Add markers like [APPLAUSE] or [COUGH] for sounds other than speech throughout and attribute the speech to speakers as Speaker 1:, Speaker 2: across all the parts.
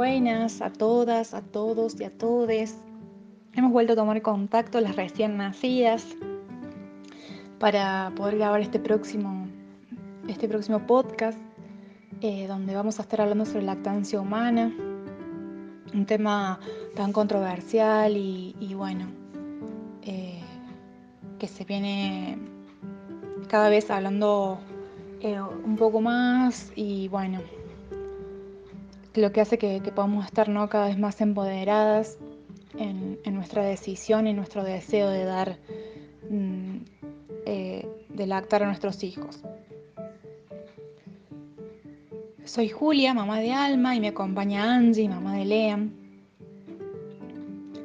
Speaker 1: Buenas a todas, a todos y a todes. Hemos vuelto a tomar contacto las recién nacidas para poder grabar este próximo, este próximo podcast eh, donde vamos a estar hablando sobre lactancia humana, un tema tan controversial y, bueno, eh, que se viene cada vez hablando eh, un poco más y bueno, lo que hace que, podamos estar ¿no? cada vez más empoderadas en, nuestra decisión y nuestro deseo de dar, mm, eh, lactar a nuestros hijos. Soy Julia, mamá de Alma, y me acompaña Angie, mamá de Leam.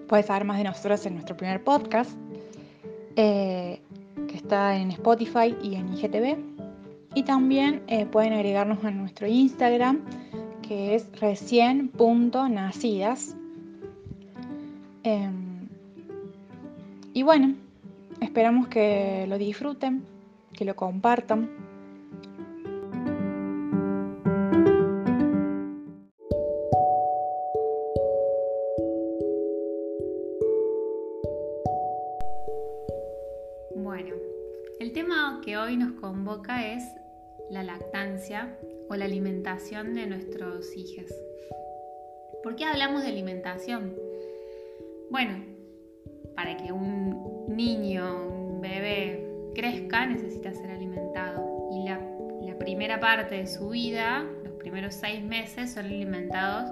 Speaker 1: Puedes saber más de nosotros en nuestro primer podcast, eh, que está en Spotify y en IGTV. Y también eh, pueden agregarnos a nuestro Instagram, que es recién.nacidas. Em, y bueno, esperamos que lo disfruten, que lo compartan.
Speaker 2: Bueno, el tema que hoy nos convoca es la lactancia o la alimentación de nuestros hijos. ¿Por qué hablamos de alimentación? Bueno, para que un niño, un bebé crezca necesita ser alimentado y la, primera parte de su vida, los primeros seis meses, son alimentados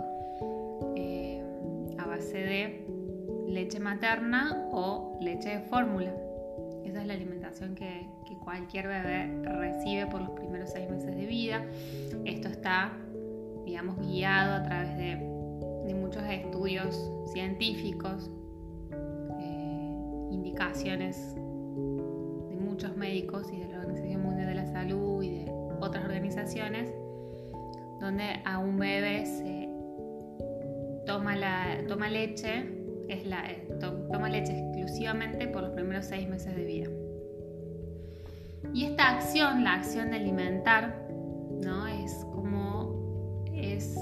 Speaker 2: eh, a base de leche materna o leche de fórmula. Esa es la alimentación que, cualquier bebé recibe por los primeros seis meses de vida. Esto está, digamos, guiado a través de, muchos estudios científicos, eh, indicaciones de muchos médicos y de la Organización Mundial de la Salud y de otras organizaciones, donde a un bebé se toma, la, toma leche es la, toma leche exclusivamente por los primeros seis meses de vida. Y esta acción, la acción de alimentar, ¿no? es como es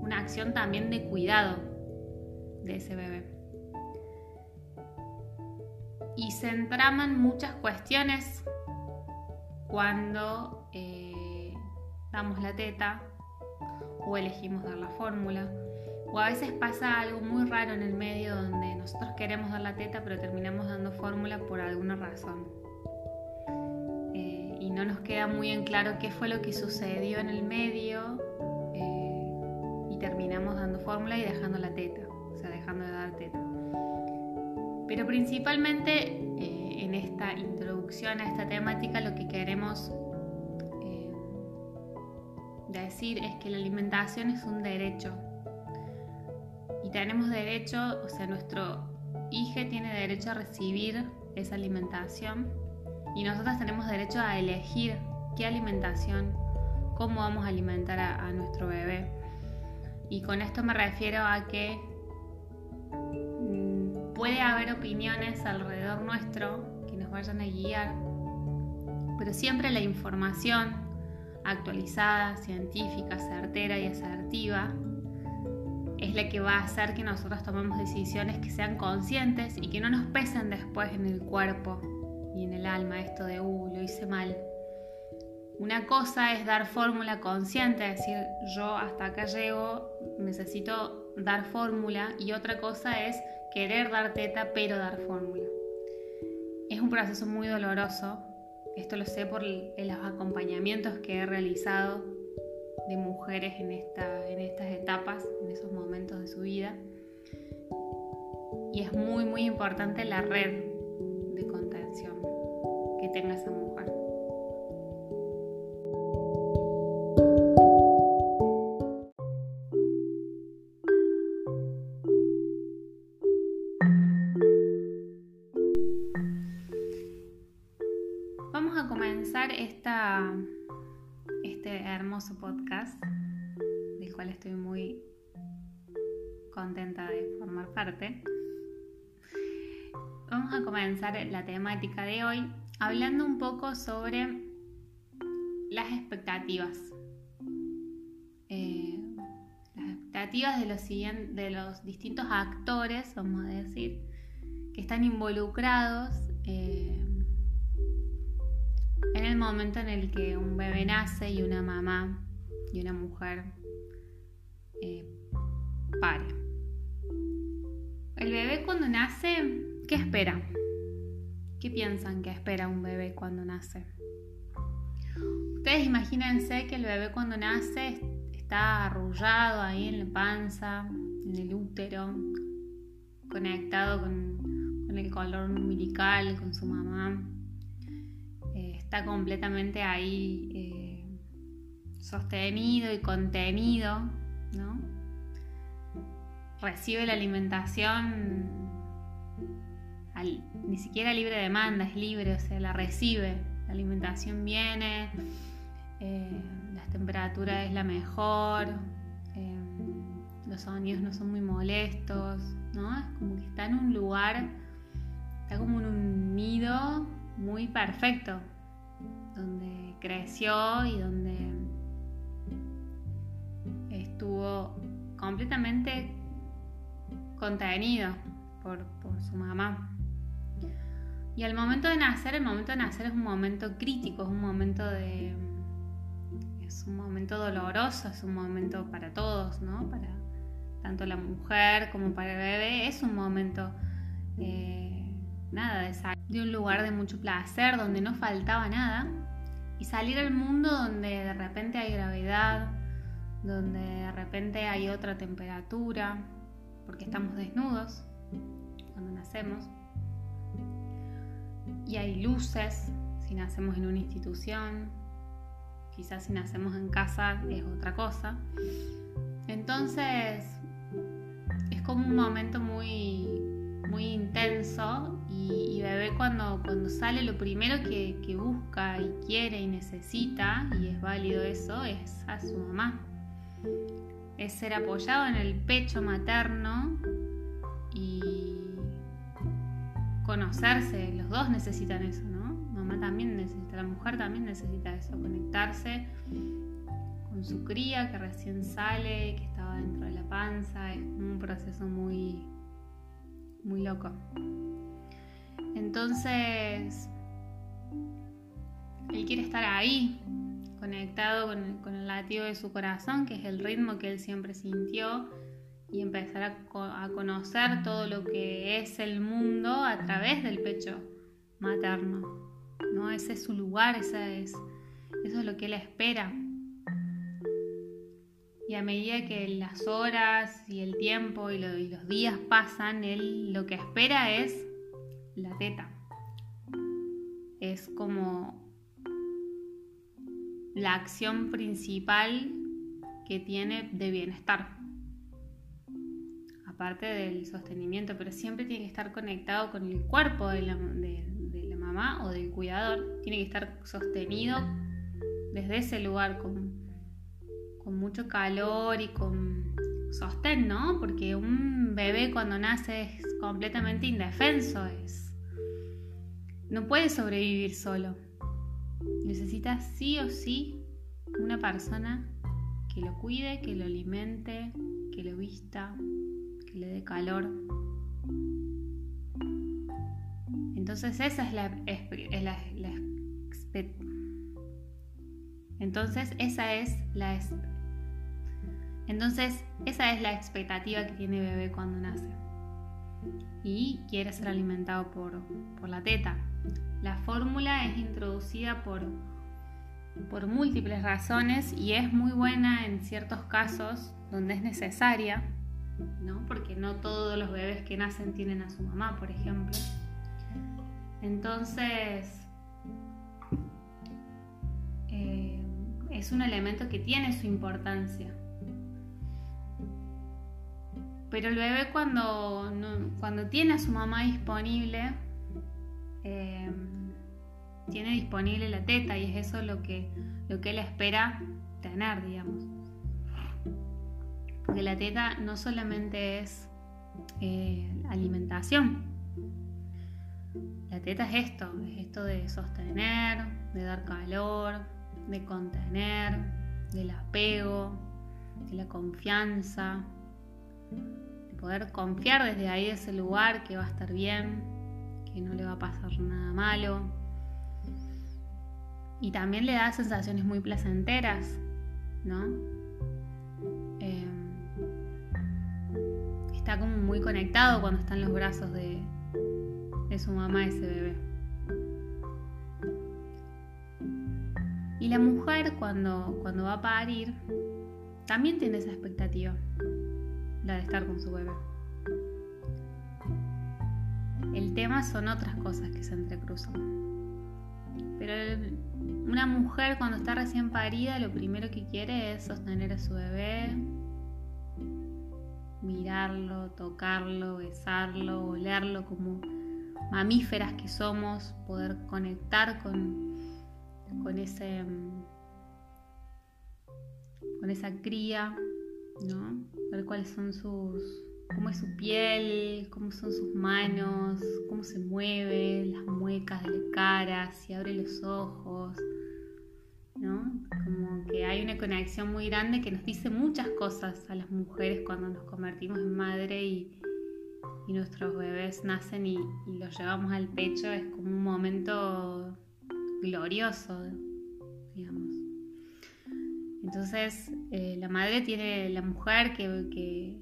Speaker 2: una acción también de cuidado de ese bebé. Y se entraman muchas cuestiones cuando eh, damos la teta o elegimos dar la fórmula o a veces pasa algo muy raro en el medio donde nosotros queremos dar la teta pero terminamos dando fórmula por alguna razón. Eh, y no nos queda muy en claro qué fue lo que sucedió en el medio eh, y terminamos dando fórmula y dejando la teta, o sea, dejando de dar teta. Pero principalmente eh, en esta introducción a esta temática lo que queremos decir es que la alimentación es un derecho y tenemos derecho, o sea, nuestro hijo tiene derecho a recibir esa alimentación y nosotros tenemos derecho a elegir qué alimentación, cómo vamos a alimentar a, nuestro bebé. Y con esto me refiero a que mm, puede haber opiniones alrededor nuestro que nos vayan a guiar, pero siempre la información actualizada, científica, certera y asertiva es la que va a hacer que nosotros tomemos decisiones que sean conscientes y que no nos pesen después en el cuerpo y en el alma esto de, uh, lo hice mal. Una cosa es dar fórmula consciente, decir, yo hasta acá llego, necesito dar fórmula, y otra cosa es querer dar teta pero dar fórmula. Es un proceso muy doloroso, esto lo sé por los acompañamientos que he realizado de mujeres en, esta, en estas etapas, en esos momentos de su vida. Y es muy, muy importante la red de contención que tenga esa mujer. De hoy hablando un poco sobre las expectativas. Eh, las expectativas de los, de los distintos actores, vamos a decir, que están involucrados eh, en el momento en el que un bebé nace y una mamá y una mujer eh, pare. El bebé cuando nace, ¿qué espera? ¿Qué piensan que espera un bebé cuando nace? Ustedes imagínense que el bebé cuando nace está arrullado ahí en la panza, en el útero, conectado con, el color umbilical, con su mamá. Eh, está completamente ahí eh, sostenido y contenido, ¿no? Recibe la alimentación ni siquiera libre demanda, es libre, o sea, la recibe. La alimentación viene, eh, la temperatura es la mejor, eh, los sonidos no son muy molestos, ¿no? Es como que está en un lugar, está como en un nido muy perfecto, donde creció y donde estuvo completamente contenido por, por su mamá. Y al momento de nacer, el momento de nacer es un momento crítico, es un momento de es un momento doloroso, es un momento para todos, ¿no? Para tanto la mujer como para el bebé, es un momento, eh, nada, de, de un lugar de mucho placer, donde no faltaba nada, y salir al mundo donde de repente hay gravedad, donde de repente hay otra temperatura, porque estamos desnudos cuando nacemos, y hay luces si nacemos en una institución, quizás si nacemos en casa es otra cosa. Entonces es como un momento muy, muy intenso y, bebé cuando, cuando sale lo primero que, busca y quiere y necesita, y es válido eso, es a su mamá. Es ser apoyado en el pecho materno y conocerse, los dos necesitan eso, ¿no? también necesita, la mujer también necesita eso, conectarse con su cría que recién sale, que estaba dentro de la panza, es un proceso muy, muy loco. Entonces, él quiere estar ahí, conectado con, con, el latido de su corazón, que es el ritmo que él siempre sintió, y empezar a, a conocer todo lo que es el mundo a través del pecho materno. ¿no? Ese es su lugar, esa es, eso es lo que él espera. Y a medida que las horas y el tiempo y, los días pasan, él lo que espera es la teta. Es como la acción principal que tiene de bienestar. Aparte del sostenimiento, pero siempre tiene que estar conectado con el cuerpo de la, de, o del cuidador tiene que estar sostenido desde ese lugar con, con mucho calor y con sostén, ¿no? Porque un bebé cuando nace es completamente indefenso, es no puede sobrevivir solo. Necesita sí o sí una persona que lo cuide, que lo alimente, que lo vista, que le dé calor. Entonces esa es la, entonces esa es la entonces esa es la expectativa que tiene bebé cuando nace y quiere ser alimentado por, por la teta. La fórmula es introducida por, por múltiples razones y es muy buena en ciertos casos donde es necesaria, ¿no? porque no todos los bebés que nacen tienen a su mamá, por ejemplo. Entonces, eh, es un elemento que tiene su importancia. Pero el bebé cuando, cuando tiene a su mamá disponible, eh, tiene disponible la teta y es eso lo que, lo que él espera tener, digamos. Porque la teta no solamente es eh, alimentación, la teta es esto, es esto de sostener, de dar calor, de contener, del apego, de la confianza, de poder confiar desde ahí, ese lugar, que va a estar bien, que no le va a pasar nada malo. Y también le da sensaciones muy placenteras, ¿no? Está como muy conectado cuando está en los brazos de, su mamá ese bebé. Y la mujer cuando, cuando va a parir también tiene esa expectativa, la de estar con su bebé. El tema son otras cosas que se entrecruzan. Pero una mujer cuando está recién parida lo primero que quiere es sostener a su bebé, mirarlo, tocarlo, besarlo, olerlo como mamíferas que somos, poder conectar con, con ese con esa cría, ¿no? Ver cuáles son sus, cómo es su piel, cómo son sus manos, cómo se mueve, las muecas de la cara, si abre los ojos, ¿no? Como que hay una conexión muy grande que nos dice muchas cosas a las mujeres cuando nos convertimos en madre y, nuestros bebés nacen y, los llevamos al pecho, es como un momento glorioso, digamos. Entonces, eh, la madre tiene, la mujer que,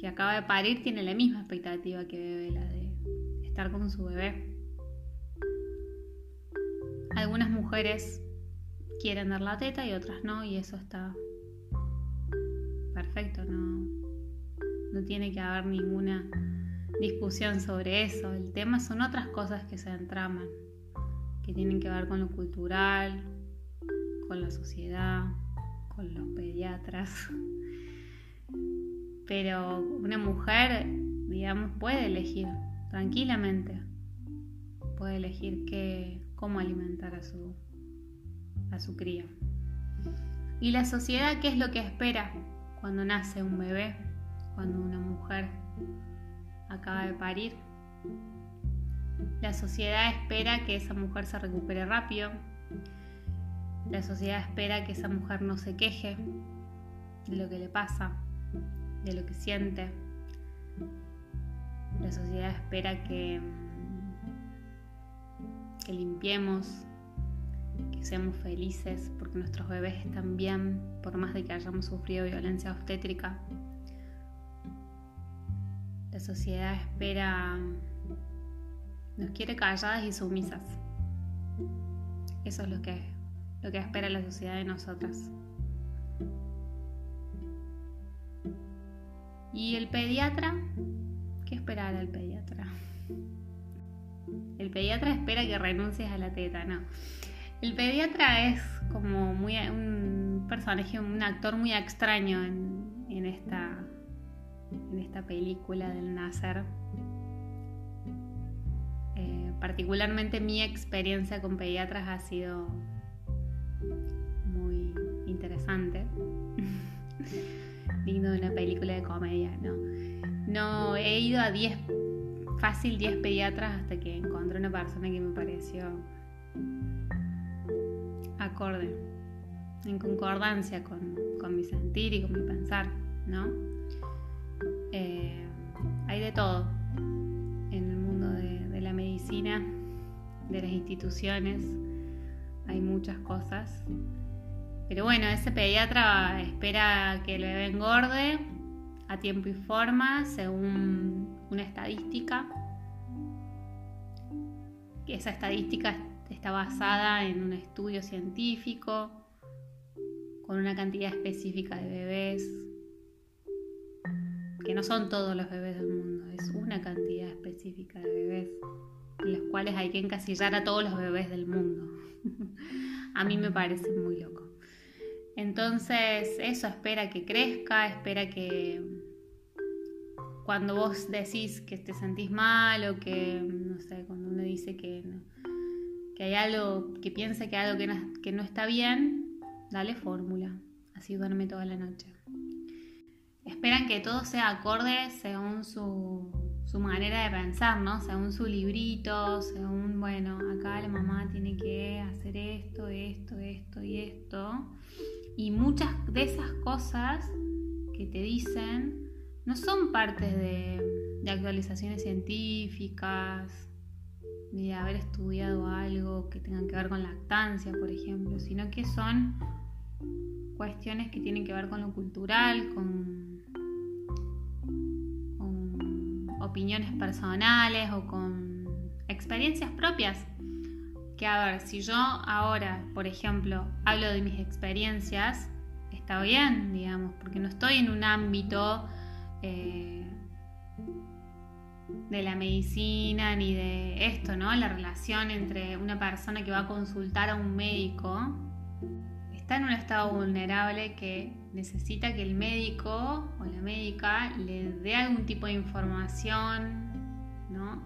Speaker 2: que, acaba de parir tiene la misma expectativa que bebé, la de estar con su bebé. Algunas mujeres quieren dar la teta y otras no, y eso está perfecto, no, no tiene que haber ninguna discusión sobre eso. El tema son otras cosas que se entraman, que tienen que ver con lo cultural, con la sociedad, con los pediatras. Pero una mujer, digamos, puede elegir tranquilamente. Puede elegir qué, cómo alimentar a su, a su cría. ¿Y la sociedad qué es lo que espera cuando nace un bebé? Cuando una mujer acaba de parir. La sociedad espera que esa mujer se recupere rápido, la sociedad espera que esa mujer no se queje de lo que le pasa, de lo que siente. La sociedad espera que, que limpiemos, que seamos felices porque nuestros bebés están bien, por más de que hayamos sufrido violencia obstétrica. La sociedad espera, nos quiere calladas y sumisas. Eso es lo que lo que espera la sociedad de nosotras. ¿Y el pediatra? ¿Qué esperará el pediatra? El pediatra espera que renuncies a la teta, no. El pediatra es como muy un personaje, un actor muy extraño en, esta, en esta película del nacer. Eh, particularmente mi experiencia con pediatras ha sido interesante. [LAUGHS] Digno de una película de comedia, ¿no? No, he ido a 10, fácil 10 pediatras hasta que encontré una persona que me pareció acorde, en concordancia con, mi sentir y con mi pensar, ¿no? Eh, hay de todo en el mundo de la medicina, de las instituciones, hay muchas cosas pero bueno, ese pediatra espera que el bebé engorde a tiempo y forma según una estadística. Esa estadística está basada en un estudio científico con una cantidad específica de bebés, que no son todos los bebés del mundo, es una cantidad específica de bebés, en los cuales hay que encasillar a todos los bebés del mundo. [LAUGHS] a mí me parece muy loco. Entonces eso espera que crezca, espera que cuando vos decís que te sentís mal o que, no sé, cuando uno dice que, que hay algo, que piensa que hay algo que no, que no está bien, dale fórmula, así duerme toda la noche. Esperan que todo sea acorde según su, su manera de pensar, ¿no? Según su librito, según, bueno, acá la mamá tiene que hacer esto, esto, esto y esto y muchas de esas cosas que te dicen no son partes de, actualizaciones científicas, de haber estudiado algo que tenga que ver con lactancia, por ejemplo, sino que son cuestiones que tienen que ver con lo cultural, con, opiniones personales o con experiencias propias. Que a ver, si yo ahora, por ejemplo, hablo de mis experiencias, está bien, digamos, porque no estoy en un ámbito eh, de la medicina ni de esto, ¿no? La relación entre una persona que va a consultar a un médico está en un estado vulnerable que necesita que el médico o la médica le dé algún tipo de información, ¿no?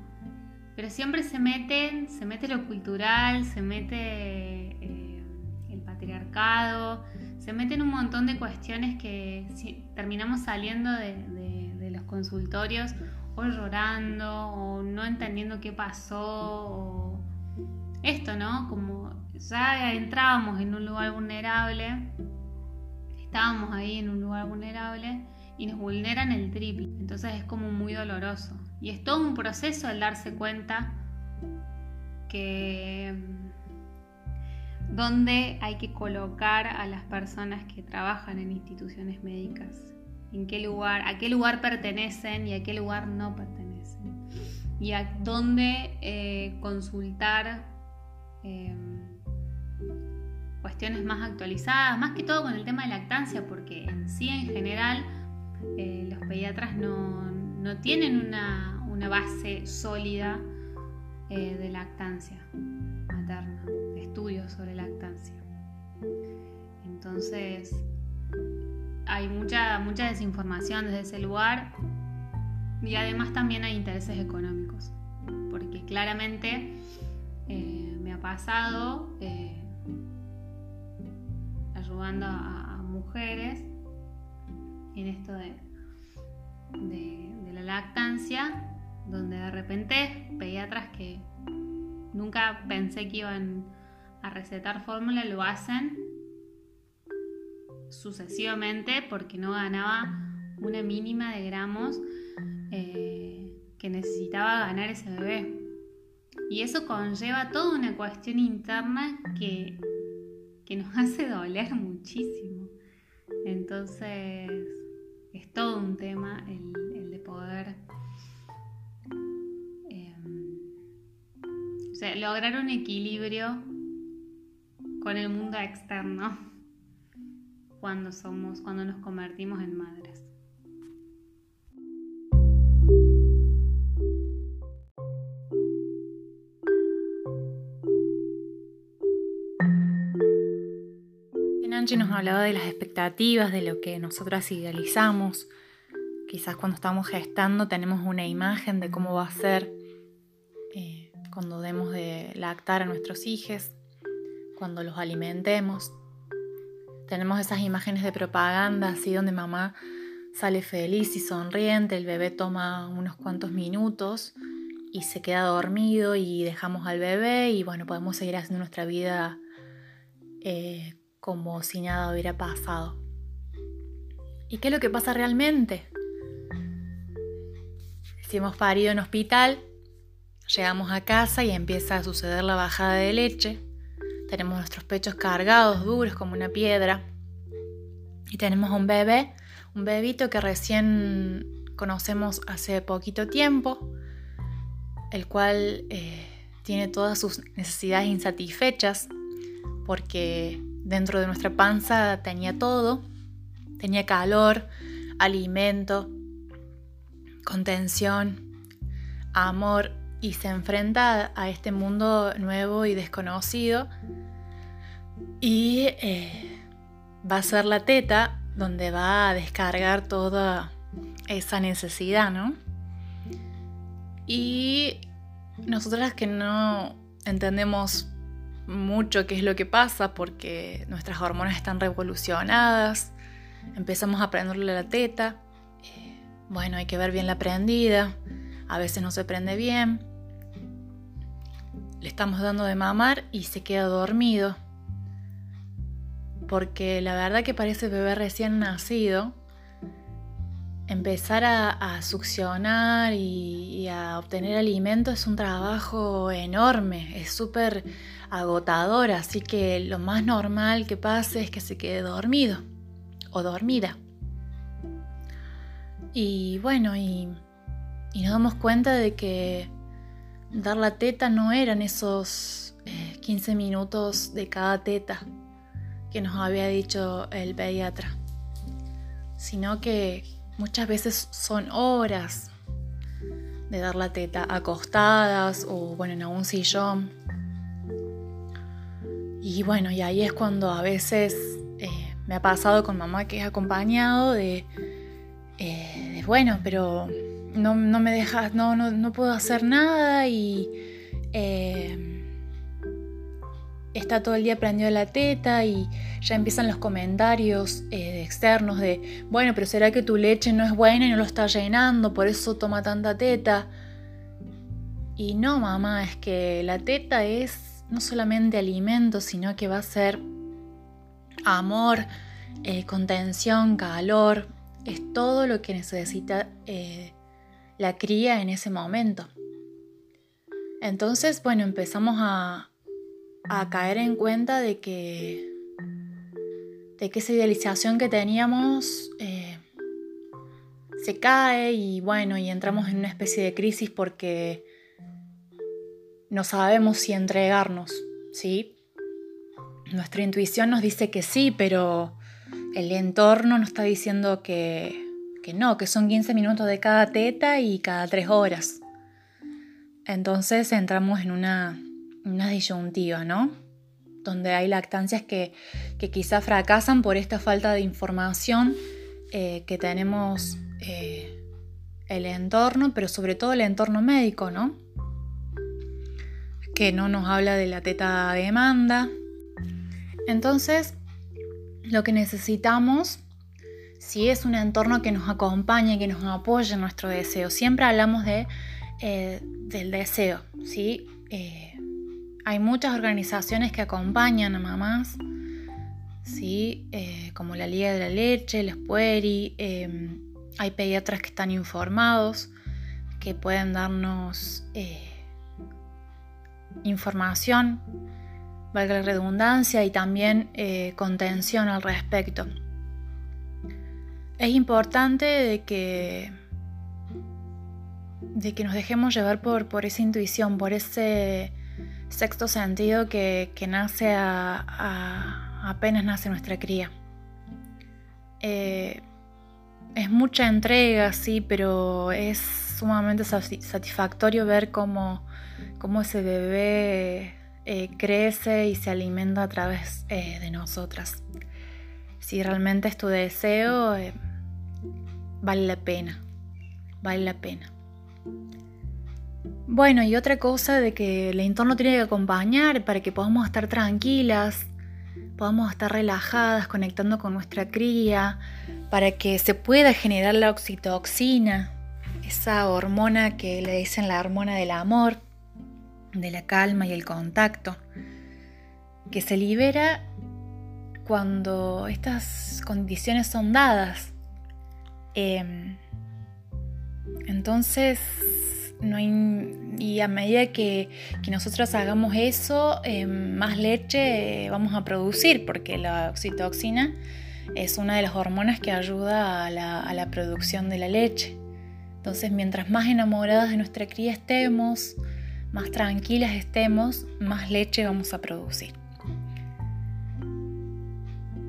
Speaker 2: Pero siempre se mete, se mete lo cultural, se mete eh, el patriarcado, se meten un montón de cuestiones que terminamos saliendo de, los consultorios o llorando o no entendiendo qué pasó o esto, ¿no? Como ya entrábamos en un lugar vulnerable, estábamos ahí en un lugar vulnerable y nos vulneran el triple. Entonces es como muy doloroso. Y es todo un proceso el darse cuenta que dónde hay que colocar a las personas que trabajan en instituciones médicas, en qué lugar, a qué lugar pertenecen y a qué lugar no pertenecen, y a dónde eh, consultar em, cuestiones más actualizadas, más que todo con el tema de lactancia, porque en sí en general eh, los pediatras no, tienen una, base sólida eh, de lactancia materna estudios sobre lactancia. Entonces, hay mucha, mucha desinformación desde ese lugar y además también hay intereses económicos, porque claramente eh, me ha pasado eh, ayudando a, mujeres en esto de, de la lactancia, donde de repente pediatras que nunca pensé que iban a recetar fórmula lo hacen sucesivamente porque no ganaba una mínima de gramos eh, que necesitaba ganar ese bebé. Y eso conlleva toda una cuestión interna que, que nos [LAUGHS] hace doler muchísimo. Entonces es todo un tema el, de poder eh, lograr un equilibrio con el mundo externo cuando somos, cuando nos convertimos en madres.
Speaker 1: Nancy nos hablaba de las expectativas, de lo que nosotras idealizamos. Quizás cuando estamos gestando tenemos una imagen de cómo va a ser eh, cuando demos de lactar a nuestros hijos cuando los alimentemos. Tenemos esas imágenes de propaganda así donde mamá sale feliz y sonriente, el bebé toma unos cuantos minutos y se queda dormido y dejamos al bebé y bueno, podemos seguir haciendo nuestra vida eh, como si nada hubiera pasado. ¿Y qué es lo que pasa realmente? Si hemos parido en hospital, llegamos a casa y empieza a suceder la bajada de leche tenemos nuestros pechos cargados, duros como una piedra. Y tenemos un bebé, un bebito que recién conocemos hace poquito tiempo, el cual eh, tiene todas sus necesidades insatisfechas porque dentro de nuestra panza tenía todo, tenía calor, alimento, contención, amor y se enfrenta a este mundo nuevo y desconocido y eh, va a ser la teta donde va a descargar toda esa necesidad, ¿no? Y nosotras que no entendemos mucho qué es lo que pasa porque nuestras hormonas están revolucionadas, empezamos a prenderle la teta, eh, bueno, hay que ver bien la prendida, a veces no se prende bien, le estamos dando de mamar y se queda dormido porque la verdad que parece bebé recién nacido, empezar a, succionar y, a obtener alimento es un trabajo enorme, es súper agotador, así que lo más normal que pase es que se quede dormido o dormida. Y bueno, y, nos damos cuenta de que dar la teta no eran esos 15 eh, minutos de cada teta que nos había dicho el pediatra, sino que muchas veces son horas de dar la teta acostadas o bueno en algún sillón. Y bueno, y ahí es cuando a veces eh, me ha pasado con mamá que es acompañado de, eh, bueno, pero no, me dejas, no, no, puedo hacer nada y eh, está todo el día prendido la teta y ya empiezan los comentarios eh, externos de, bueno, pero ¿será que tu leche no es buena y no lo está llenando, por eso toma tanta teta? Y no, mamá, es que la teta es no solamente alimento, sino que va a ser amor, eh, contención, calor, es todo lo que necesita eh, la cría en ese momento. Entonces, bueno, empezamos a, a caer en cuenta de que, de que esa idealización que teníamos eh, se cae y bueno, y entramos en una especie de crisis porque no sabemos si entregarnos, ¿sí? Nuestra intuición nos dice que sí, pero el entorno nos está diciendo que, que no, que son 15 minutos de cada teta y cada 3 horas. Entonces entramos en una una disyuntiva, ¿no? Donde hay lactancias que, que quizá fracasan por esta falta de información eh, que tenemos eh, el entorno, pero sobre todo el entorno médico, ¿no? Que no nos habla de la teta demanda. Entonces, lo que necesitamos, si es un entorno que nos acompañe, que nos apoye en nuestro deseo, siempre hablamos de, eh, del deseo, ¿sí? Hay muchas organizaciones que acompañan a mamás, ¿sí? Eh, como la Liga de la Leche, el Spueri. Em, hay pediatras que están informados, que pueden darnos eh, información, valga la redundancia, y también eh, contención al respecto. Es importante de que, de que nos dejemos llevar por, esa intuición, por ese sexto sentido que, nace apenas nace nuestra cría. Eh, es mucha entrega, sí, pero es sumamente satisfactorio ver cómo, ese bebé eh, crece y se alimenta a través eh, de nosotras. Si realmente es tu deseo, vale la pena, vale la pena. Bueno, y otra cosa de que el entorno tiene que acompañar para que podamos estar tranquilas, podamos estar relajadas, conectando con nuestra cría, para que se pueda generar la oxitoxina, esa hormona que le dicen la hormona del amor, de la calma y el contacto, que se libera cuando estas condiciones son dadas. Em, entonces, y a medida que, nosotros hagamos eso, eh, más leche vamos a producir, porque la oxitoxina es una de las hormonas que ayuda a la, producción de la leche. Entonces, mientras más enamoradas de nuestra cría estemos, más tranquilas estemos, más leche vamos a producir.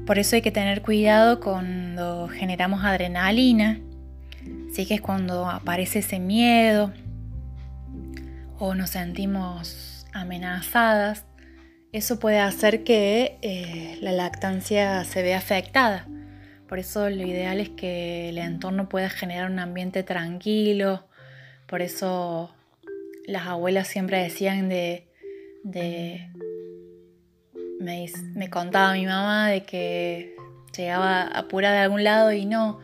Speaker 1: Por eso hay que tener cuidado cuando generamos adrenalina, sí que es cuando aparece ese miedo, o nos sentimos amenazadas, eso puede hacer que eh, la lactancia se vea afectada. Por eso lo ideal es que el entorno pueda generar un ambiente tranquilo. Por eso las abuelas siempre decían de... me, me, contaba mi mamá de que llegaba apurada de algún lado y no,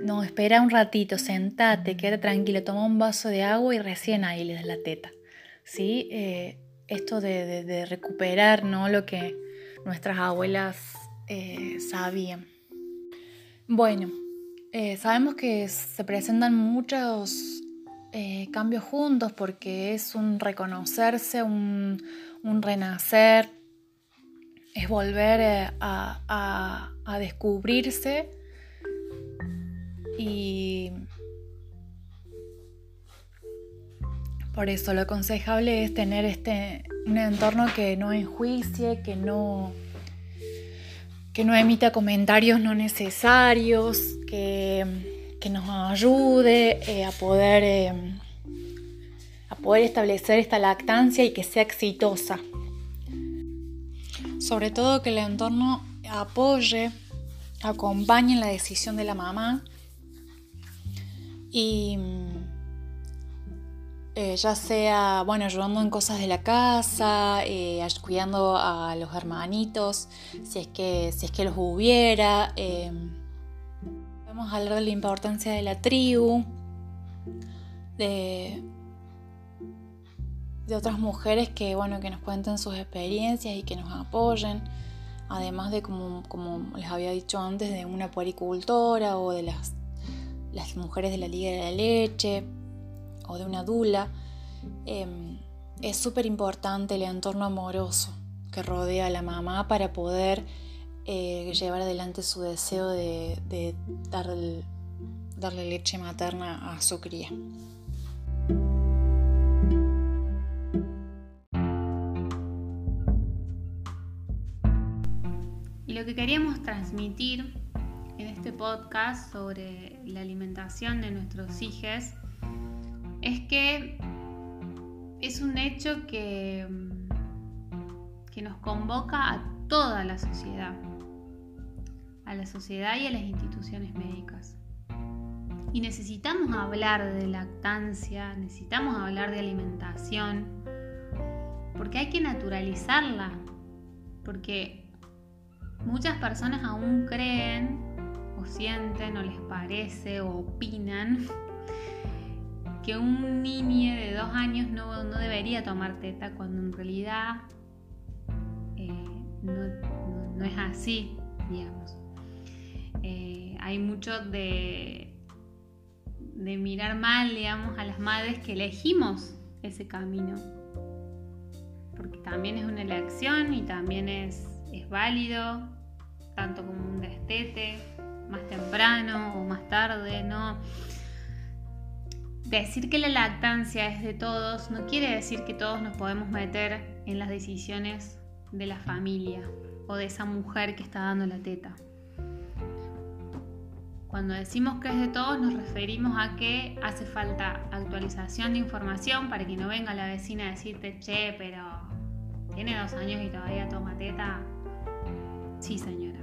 Speaker 1: no, espera un ratito, sentate, quédate tranquilo, toma un vaso de agua y recién ahí le das la teta. ¿sí? Eh, esto de, recuperar ¿no? lo que nuestras abuelas eh, sabían. Bueno, Eh, sabemos que se presentan muchos cambios juntos porque es un reconocerse, un, renacer, es volver eh, a, descubrirse y por eso lo aconsejable es tener este, un entorno que no enjuicie, que no que no emita comentarios no necesarios, que, nos ayude eh, a, poder, eh, a poder establecer esta lactancia y que sea exitosa. Sobre todo que el entorno apoye, acompañe la decisión de la mamá y eh, ya sea, bueno, ayudando en cosas de la casa, eh, cuidando a los hermanitos, si es que, si es que los hubiera. Eh, podemos hablar de la importancia de la tribu, de, de otras mujeres que, bueno, que nos cuenten sus experiencias y que nos apoyen. Además de, como, como les había dicho antes, de una puericultora o de las, las mujeres de la Liga de la Leche o de una dula, em, es súper importante el entorno amoroso que rodea a la mamá para poder eh, llevar adelante su deseo de, darle, darle leche materna a su cría.
Speaker 2: Y lo que queríamos transmitir en este podcast sobre la alimentación de nuestros hijos es que es un hecho que, que nos convoca a toda la sociedad, a la sociedad y a las instituciones médicas. Y necesitamos hablar de lactancia, necesitamos hablar de alimentación, porque hay que naturalizarla, porque muchas personas aún creen o sienten o les parece o opinan [LAUGHS] que un niño de dos años no, debería tomar teta cuando en realidad eh, no, es así, digamos. Eh, hay mucho de, de mirar mal, digamos, a las madres que elegimos ese camino. Porque también es una elección y también es, es válido, tanto como un destete, más temprano o más tarde, ¿no? Decir que la lactancia es de todos no quiere decir que todos nos podemos meter en las decisiones de la familia o de esa mujer que está dando la teta. Cuando decimos que es de todos nos referimos a que hace falta actualización de información para que no venga la vecina a decirte, che, pero tiene dos años y todavía toma teta. Sí, señora.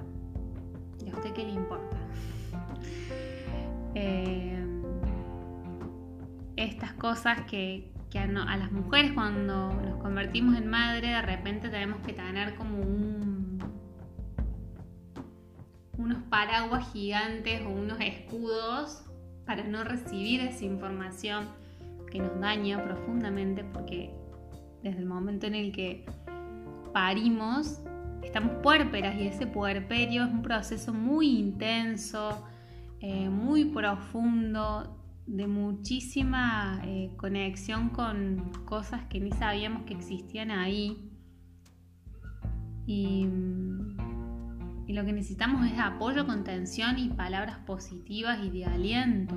Speaker 2: ¿Y a usted qué le importa? eh, estas cosas que, a, las mujeres cuando nos convertimos en madre de repente tenemos que tener como un, unos paraguas gigantes o unos escudos para no recibir esa información que nos daña profundamente porque desde el momento en el que parimos estamos puérperas y ese puerperio es un proceso muy intenso, eh, muy profundo, de muchísima eh, conexión con cosas que ni sabíamos que existían ahí. Y, y, lo que necesitamos es apoyo, contención y palabras positivas y de aliento,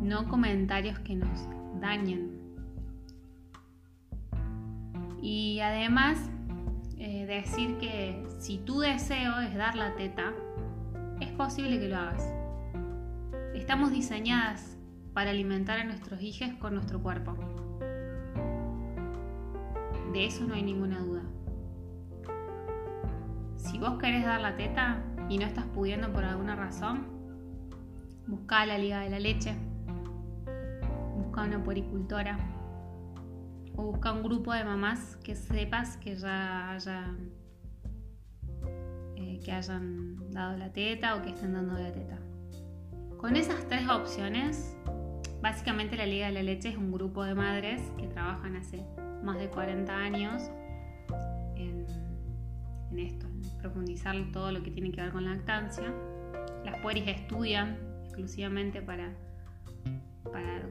Speaker 2: no comentarios que nos dañen. Y además, eh, decir que si tu deseo es dar la teta, es posible que lo hagas Estamos diseñadas para alimentar a nuestros hijos con nuestro cuerpo. De eso no hay ninguna duda. Si vos querés dar la teta y no estás pudiendo por alguna razón, busca la liga de la leche, busca una poricultora o busca un grupo de mamás que sepas que ya eh, que hayan dado la teta o que estén dando la teta. Con esas tres opciones, básicamente la Liga de la Leche es un grupo de madres que trabajan hace más de 40 años en, esto, en profundizar todo lo que tiene que ver con lactancia. las pueris estudian exclusivamente para, para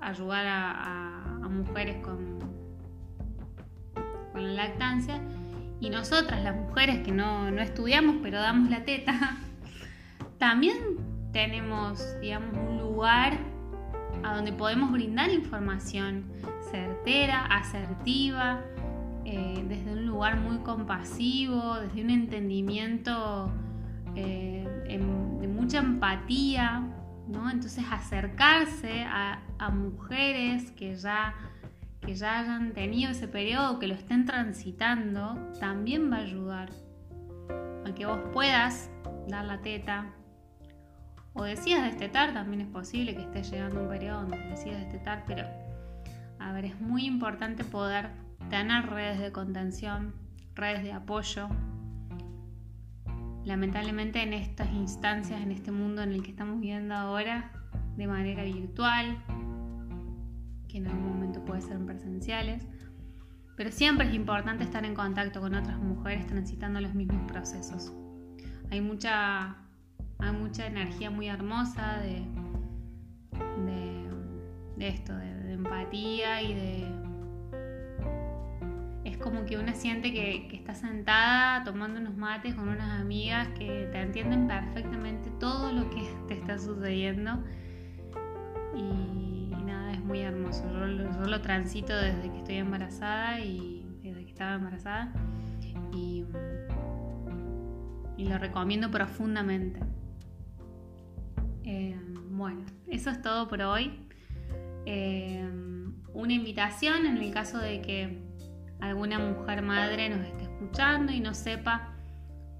Speaker 2: ayudar a, mujeres con, con la lactancia. Y nosotras, las mujeres que no, estudiamos pero damos la teta, [LAUGHS] también tenemos, digamos, un lugar a donde podemos brindar información certera, asertiva, eh, desde un lugar muy compasivo, desde un entendimiento eh, de mucha empatía, ¿no? Entonces acercarse a, mujeres que ya, que ya hayan tenido ese periodo, que lo estén transitando, también va a ayudar a que vos puedas dar la teta. O decidas destetar, también es posible que estés llegando un periodo donde decidas destetar, pero a ver, es muy importante poder tener redes de contención, redes de apoyo. Lamentablemente en estas instancias, en este mundo en el que estamos viviendo ahora, de manera virtual, que en algún momento puede ser presenciales, pero siempre es importante estar en contacto con otras mujeres transitando los mismos procesos. Hay mucha, hay mucha energía muy hermosa de, de, esto, de empatía y de como que uno siente que, está sentada tomando unos mates con unas amigas que te entienden perfectamente todo lo que [LAUGHS] te está sucediendo. Y, nada, es muy hermoso. Yo, lo transito desde que estoy embarazada y desde que estaba embarazada. Y, lo recomiendo profundamente. Eh, bueno, eso es todo por hoy. Eh, una invitación en el caso de que alguna mujer madre nos esté escuchando y no sepa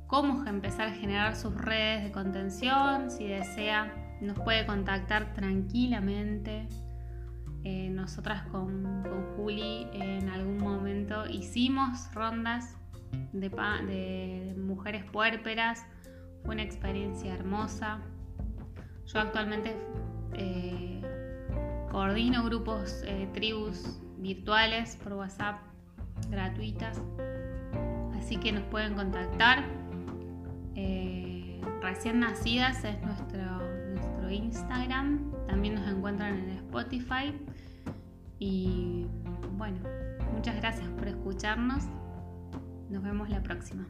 Speaker 2: cómo empezar a generar sus redes de contención, si desea nos puede contactar tranquilamente. Eh, nosotras con, Juli en algún momento hicimos rondas de, mujeres puérperas, fue una experiencia hermosa. Yo actualmente eh, coordino grupos, eh, tribus virtuales por WhatsApp gratuitas. Así que nos pueden contactar. Eh, recién nacidas es nuestro, nuestro Instagram. También nos encuentran en Spotify. Y bueno, muchas gracias por escucharnos. Nos vemos la próxima.